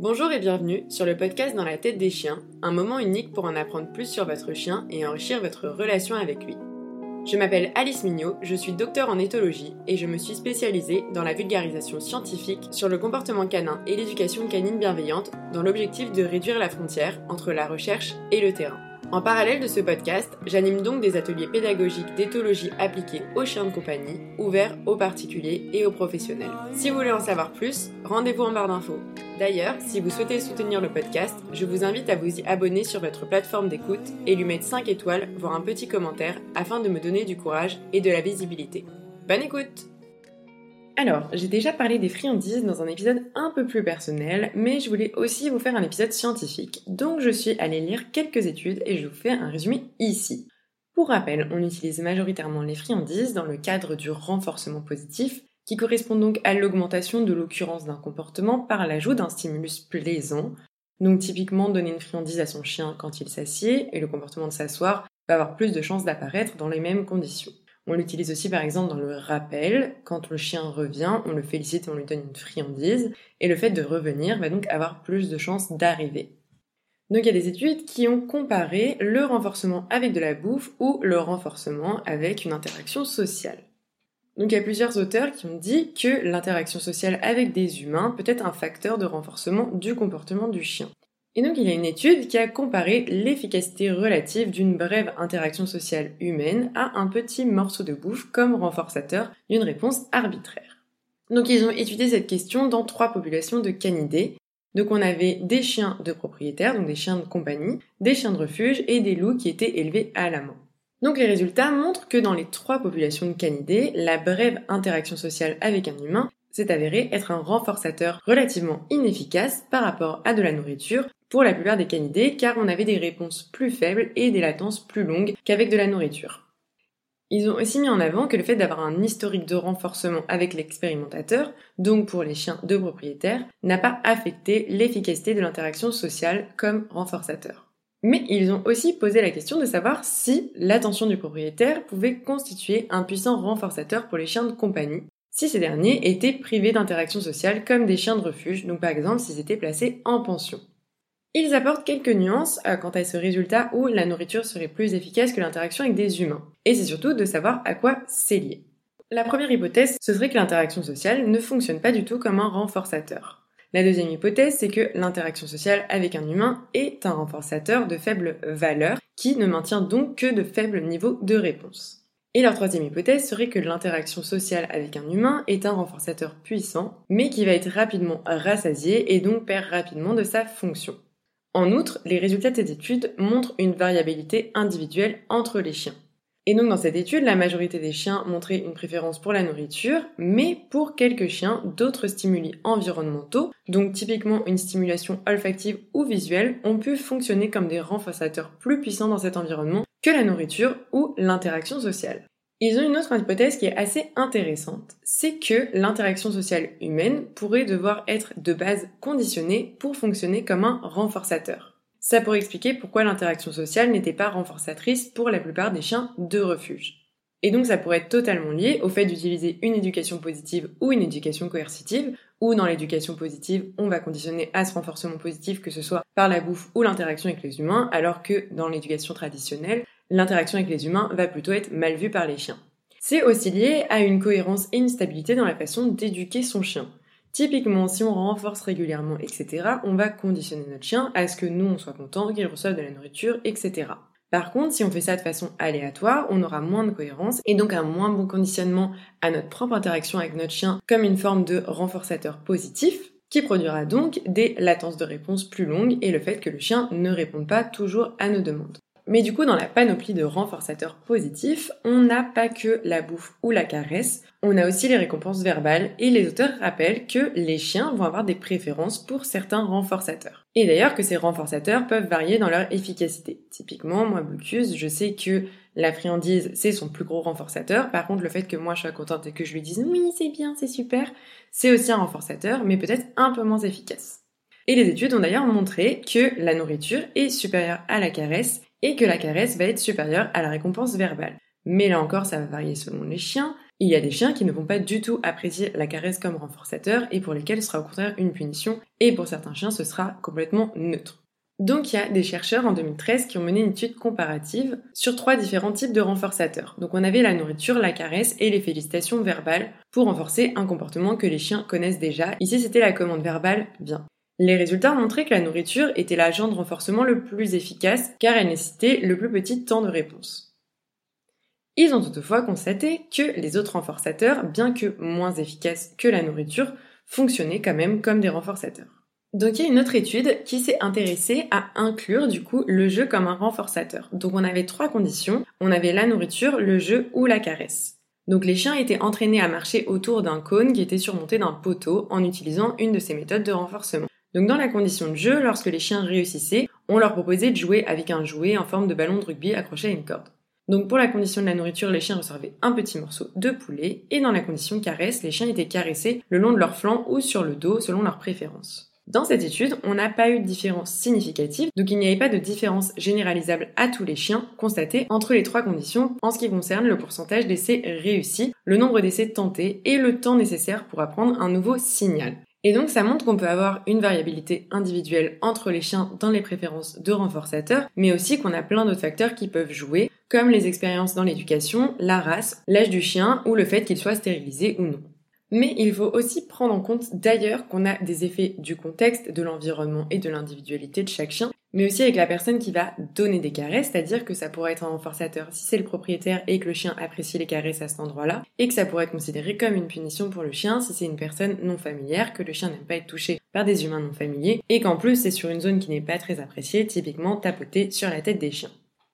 Bonjour et bienvenue sur le podcast Dans la tête des chiens, un moment unique pour en apprendre plus sur votre chien et enrichir votre relation avec lui. Je m'appelle Alice Mignot, je suis docteur en éthologie et je me suis spécialisée dans la vulgarisation scientifique sur le comportement canin et l'éducation canine bienveillante dans l'objectif de réduire la frontière entre la recherche et le terrain. En parallèle de ce podcast, j'anime donc des ateliers pédagogiques d'éthologie appliqués aux chiens de compagnie, ouverts aux particuliers et aux professionnels. Si vous voulez en savoir plus, rendez-vous en barre d'infos. D'ailleurs, si vous souhaitez soutenir le podcast, je vous invite à vous y abonner sur votre plateforme d'écoute et lui mettre 5 étoiles, voire un petit commentaire, afin de me donner du courage et de la visibilité. Bonne écoute alors, j'ai déjà parlé des friandises dans un épisode un peu plus personnel, mais je voulais aussi vous faire un épisode scientifique, donc je suis allée lire quelques études et je vous fais un résumé ici. Pour rappel, on utilise majoritairement les friandises dans le cadre du renforcement positif, qui correspond donc à l'augmentation de l'occurrence d'un comportement par l'ajout d'un stimulus plaisant. Donc typiquement donner une friandise à son chien quand il s'assied et le comportement de s'asseoir va avoir plus de chances d'apparaître dans les mêmes conditions. On l'utilise aussi par exemple dans le rappel. Quand le chien revient, on le félicite et on lui donne une friandise. Et le fait de revenir va donc avoir plus de chances d'arriver. Donc il y a des études qui ont comparé le renforcement avec de la bouffe ou le renforcement avec une interaction sociale. Donc il y a plusieurs auteurs qui ont dit que l'interaction sociale avec des humains peut être un facteur de renforcement du comportement du chien. Et donc il y a une étude qui a comparé l'efficacité relative d'une brève interaction sociale humaine à un petit morceau de bouffe comme renforçateur d'une réponse arbitraire. Donc ils ont étudié cette question dans trois populations de canidés. Donc on avait des chiens de propriétaires, donc des chiens de compagnie, des chiens de refuge et des loups qui étaient élevés à la main. Donc les résultats montrent que dans les trois populations de canidés, la brève interaction sociale avec un humain s'est avéré être un renforçateur relativement inefficace par rapport à de la nourriture pour la plupart des canidés car on avait des réponses plus faibles et des latences plus longues qu'avec de la nourriture. Ils ont aussi mis en avant que le fait d'avoir un historique de renforcement avec l'expérimentateur, donc pour les chiens de propriétaires, n'a pas affecté l'efficacité de l'interaction sociale comme renforçateur. Mais ils ont aussi posé la question de savoir si l'attention du propriétaire pouvait constituer un puissant renforçateur pour les chiens de compagnie, si ces derniers étaient privés d'interaction sociale comme des chiens de refuge, donc par exemple s'ils étaient placés en pension. Ils apportent quelques nuances euh, quant à ce résultat où la nourriture serait plus efficace que l'interaction avec des humains. Et c'est surtout de savoir à quoi c'est lié. La première hypothèse, ce serait que l'interaction sociale ne fonctionne pas du tout comme un renforçateur. La deuxième hypothèse, c'est que l'interaction sociale avec un humain est un renforçateur de faible valeur qui ne maintient donc que de faibles niveaux de réponse. Et leur troisième hypothèse serait que l'interaction sociale avec un humain est un renforçateur puissant, mais qui va être rapidement rassasié et donc perd rapidement de sa fonction. En outre, les résultats de cette étude montrent une variabilité individuelle entre les chiens. Et donc dans cette étude, la majorité des chiens montraient une préférence pour la nourriture, mais pour quelques chiens, d'autres stimuli environnementaux, donc typiquement une stimulation olfactive ou visuelle, ont pu fonctionner comme des renforçateurs plus puissants dans cet environnement que la nourriture ou l'interaction sociale. Ils ont une autre hypothèse qui est assez intéressante, c'est que l'interaction sociale humaine pourrait devoir être de base conditionnée pour fonctionner comme un renforçateur. Ça pourrait expliquer pourquoi l'interaction sociale n'était pas renforçatrice pour la plupart des chiens de refuge. Et donc ça pourrait être totalement lié au fait d'utiliser une éducation positive ou une éducation coercitive, ou dans l'éducation positive, on va conditionner à ce renforcement positif que ce soit par la bouffe ou l'interaction avec les humains, alors que dans l'éducation traditionnelle, l'interaction avec les humains va plutôt être mal vue par les chiens. C'est aussi lié à une cohérence et une stabilité dans la façon d'éduquer son chien. Typiquement, si on renforce régulièrement, etc., on va conditionner notre chien à ce que nous, on soit content, qu'il reçoive de la nourriture, etc. Par contre, si on fait ça de façon aléatoire, on aura moins de cohérence et donc un moins bon conditionnement à notre propre interaction avec notre chien comme une forme de renforçateur positif qui produira donc des latences de réponse plus longues et le fait que le chien ne réponde pas toujours à nos demandes. Mais du coup, dans la panoplie de renforçateurs positifs, on n'a pas que la bouffe ou la caresse, on a aussi les récompenses verbales et les auteurs rappellent que les chiens vont avoir des préférences pour certains renforçateurs. Et d'ailleurs que ces renforçateurs peuvent varier dans leur efficacité. Typiquement, moi, Blucus, je sais que la friandise, c'est son plus gros renforçateur. Par contre, le fait que moi je sois contente et que je lui dise oui, c'est bien, c'est super, c'est aussi un renforçateur, mais peut-être un peu moins efficace. Et les études ont d'ailleurs montré que la nourriture est supérieure à la caresse et que la caresse va être supérieure à la récompense verbale. Mais là encore, ça va varier selon les chiens. Il y a des chiens qui ne vont pas du tout apprécier la caresse comme renforçateur et pour lesquels ce sera au contraire une punition et pour certains chiens ce sera complètement neutre. Donc il y a des chercheurs en 2013 qui ont mené une étude comparative sur trois différents types de renforçateurs. Donc on avait la nourriture, la caresse et les félicitations verbales pour renforcer un comportement que les chiens connaissent déjà. Ici c'était la commande verbale bien. Les résultats ont montré que la nourriture était l'agent de renforcement le plus efficace car elle nécessitait le plus petit temps de réponse. Ils ont toutefois constaté que les autres renforçateurs, bien que moins efficaces que la nourriture, fonctionnaient quand même comme des renforçateurs. Donc il y a une autre étude qui s'est intéressée à inclure du coup le jeu comme un renforçateur. Donc on avait trois conditions. On avait la nourriture, le jeu ou la caresse. Donc les chiens étaient entraînés à marcher autour d'un cône qui était surmonté d'un poteau en utilisant une de ces méthodes de renforcement. Donc dans la condition de jeu, lorsque les chiens réussissaient, on leur proposait de jouer avec un jouet en forme de ballon de rugby accroché à une corde. Donc pour la condition de la nourriture, les chiens recevaient un petit morceau de poulet, et dans la condition caresse, les chiens étaient caressés le long de leur flanc ou sur le dos selon leur préférence. Dans cette étude, on n'a pas eu de différence significative, donc il n'y avait pas de différence généralisable à tous les chiens constatée entre les trois conditions en ce qui concerne le pourcentage d'essais réussis, le nombre d'essais tentés et le temps nécessaire pour apprendre un nouveau signal. Et donc ça montre qu'on peut avoir une variabilité individuelle entre les chiens dans les préférences de renforçateurs, mais aussi qu'on a plein d'autres facteurs qui peuvent jouer, comme les expériences dans l'éducation, la race, l'âge du chien ou le fait qu'il soit stérilisé ou non. Mais il faut aussi prendre en compte d'ailleurs qu'on a des effets du contexte, de l'environnement et de l'individualité de chaque chien, mais aussi avec la personne qui va donner des caresses, c'est-à-dire que ça pourrait être un renforçateur si c'est le propriétaire et que le chien apprécie les caresses à cet endroit-là, et que ça pourrait être considéré comme une punition pour le chien si c'est une personne non familière, que le chien n'aime pas être touché par des humains non familiers, et qu'en plus c'est sur une zone qui n'est pas très appréciée, typiquement tapoter sur la tête des chiens.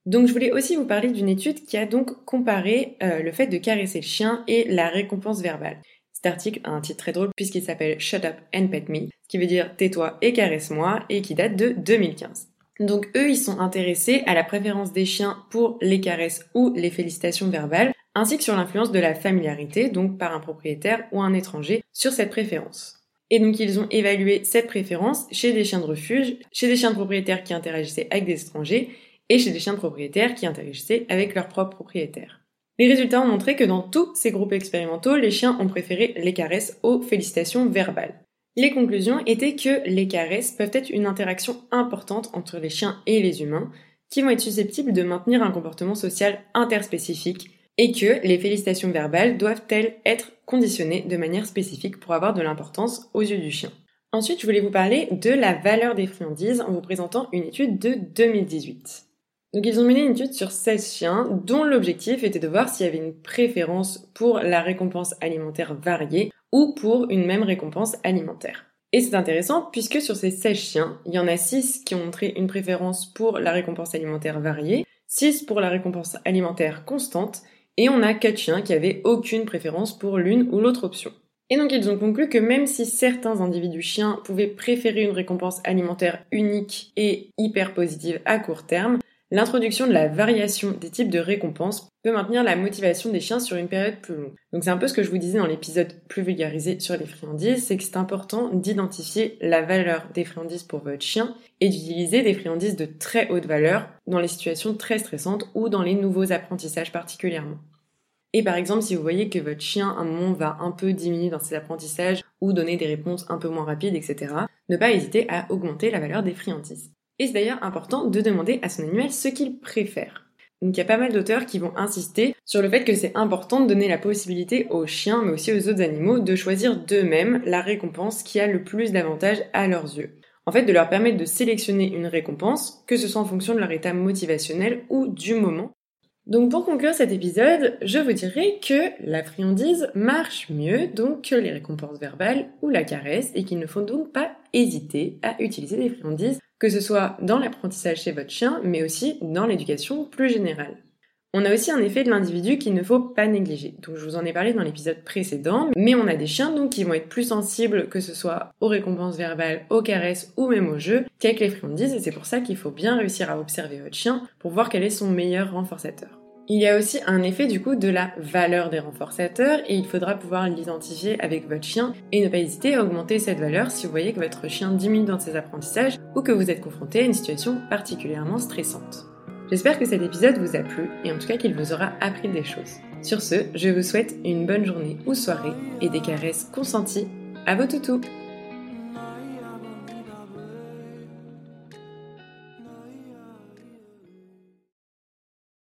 Donc je voulais aussi vous parler d'une étude qui a donc comparé euh, le fait de caresser le chien et la récompense verbale. Cet article a un titre très drôle puisqu'il s'appelle Shut Up and Pet Me, ce qui veut dire tais-toi et caresse-moi et qui date de 2015. Donc eux, ils sont intéressés à la préférence des chiens pour les caresses ou les félicitations verbales, ainsi que sur l'influence de la familiarité, donc par un propriétaire ou un étranger, sur cette préférence. Et donc ils ont évalué cette préférence chez des chiens de refuge, chez des chiens de propriétaires qui interagissaient avec des étrangers, et chez des chiens de propriétaires qui interagissaient avec leur propre propriétaire. Les résultats ont montré que dans tous ces groupes expérimentaux, les chiens ont préféré les caresses aux félicitations verbales. Les conclusions étaient que les caresses peuvent être une interaction importante entre les chiens et les humains, qui vont être susceptibles de maintenir un comportement social interspécifique, et que les félicitations verbales doivent-elles être conditionnées de manière spécifique pour avoir de l'importance aux yeux du chien. Ensuite, je voulais vous parler de la valeur des friandises en vous présentant une étude de 2018. Donc ils ont mené une étude sur 16 chiens dont l'objectif était de voir s'il y avait une préférence pour la récompense alimentaire variée ou pour une même récompense alimentaire. Et c'est intéressant puisque sur ces 16 chiens, il y en a 6 qui ont montré une préférence pour la récompense alimentaire variée, 6 pour la récompense alimentaire constante, et on a 4 chiens qui avaient aucune préférence pour l'une ou l'autre option. Et donc ils ont conclu que même si certains individus chiens pouvaient préférer une récompense alimentaire unique et hyper positive à court terme, L'introduction de la variation des types de récompenses peut maintenir la motivation des chiens sur une période plus longue. Donc c'est un peu ce que je vous disais dans l'épisode plus vulgarisé sur les friandises, c'est que c'est important d'identifier la valeur des friandises pour votre chien et d'utiliser des friandises de très haute valeur dans les situations très stressantes ou dans les nouveaux apprentissages particulièrement. Et par exemple, si vous voyez que votre chien, à un moment, va un peu diminuer dans ses apprentissages ou donner des réponses un peu moins rapides, etc., ne pas hésiter à augmenter la valeur des friandises. D'ailleurs important de demander à son animal ce qu'il préfère. Donc il y a pas mal d'auteurs qui vont insister sur le fait que c'est important de donner la possibilité aux chiens, mais aussi aux autres animaux, de choisir d'eux-mêmes la récompense qui a le plus d'avantages à leurs yeux. En fait, de leur permettre de sélectionner une récompense, que ce soit en fonction de leur état motivationnel ou du moment. Donc pour conclure cet épisode, je vous dirais que la friandise marche mieux donc que les récompenses verbales ou la caresse et qu'il ne faut donc pas hésiter à utiliser des friandises que ce soit dans l'apprentissage chez votre chien, mais aussi dans l'éducation plus générale. On a aussi un effet de l'individu qu'il ne faut pas négliger. Donc je vous en ai parlé dans l'épisode précédent, mais on a des chiens donc qui vont être plus sensibles que ce soit aux récompenses verbales, aux caresses ou même au jeu qu'avec les friandises et c'est pour ça qu'il faut bien réussir à observer votre chien pour voir quel est son meilleur renforçateur. Il y a aussi un effet du coup de la valeur des renforçateurs et il faudra pouvoir l'identifier avec votre chien et ne pas hésiter à augmenter cette valeur si vous voyez que votre chien diminue dans ses apprentissages ou que vous êtes confronté à une situation particulièrement stressante. J'espère que cet épisode vous a plu et en tout cas qu'il vous aura appris des choses. Sur ce, je vous souhaite une bonne journée ou soirée et des caresses consenties à vos toutous